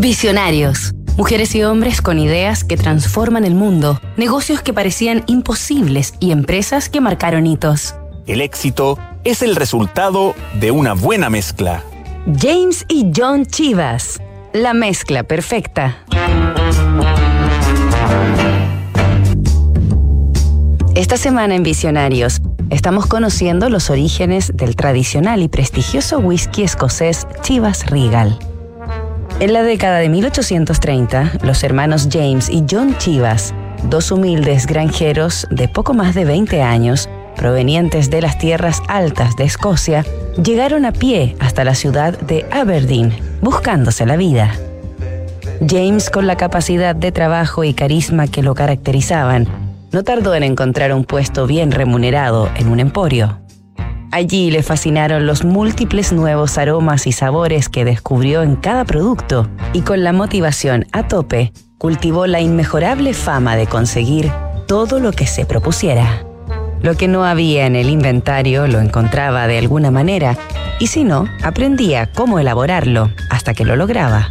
Visionarios. Mujeres y hombres con ideas que transforman el mundo, negocios que parecían imposibles y empresas que marcaron hitos. El éxito es el resultado de una buena mezcla. James y John Chivas. La mezcla perfecta. Esta semana en Visionarios estamos conociendo los orígenes del tradicional y prestigioso whisky escocés Chivas Regal. En la década de 1830, los hermanos James y John Chivas, dos humildes granjeros de poco más de 20 años, provenientes de las tierras altas de Escocia, llegaron a pie hasta la ciudad de Aberdeen, buscándose la vida. James, con la capacidad de trabajo y carisma que lo caracterizaban, no tardó en encontrar un puesto bien remunerado en un emporio. Allí le fascinaron los múltiples nuevos aromas y sabores que descubrió en cada producto y con la motivación a tope, cultivó la inmejorable fama de conseguir todo lo que se propusiera. Lo que no había en el inventario lo encontraba de alguna manera y si no, aprendía cómo elaborarlo hasta que lo lograba.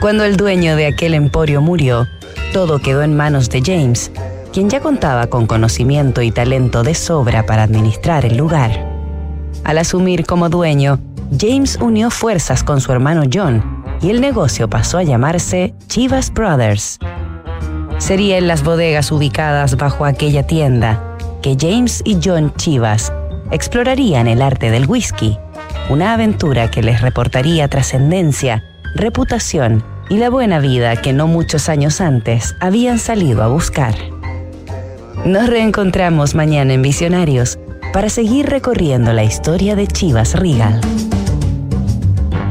Cuando el dueño de aquel emporio murió, todo quedó en manos de James, quien ya contaba con conocimiento y talento de sobra para administrar el lugar. Al asumir como dueño, James unió fuerzas con su hermano John y el negocio pasó a llamarse Chivas Brothers. Sería en las bodegas ubicadas bajo aquella tienda que James y John Chivas explorarían el arte del whisky, una aventura que les reportaría trascendencia, reputación y la buena vida que no muchos años antes habían salido a buscar. Nos reencontramos mañana en Visionarios para seguir recorriendo la historia de Chivas Regal.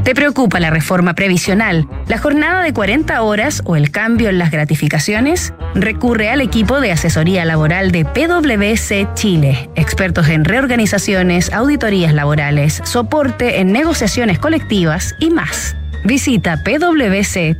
¿Te preocupa la reforma previsional, la jornada de 40 horas o el cambio en las gratificaciones? Recurre al equipo de asesoría laboral de PwC Chile, expertos en reorganizaciones, auditorías laborales, soporte en negociaciones colectivas y más. Visita pwc.cl.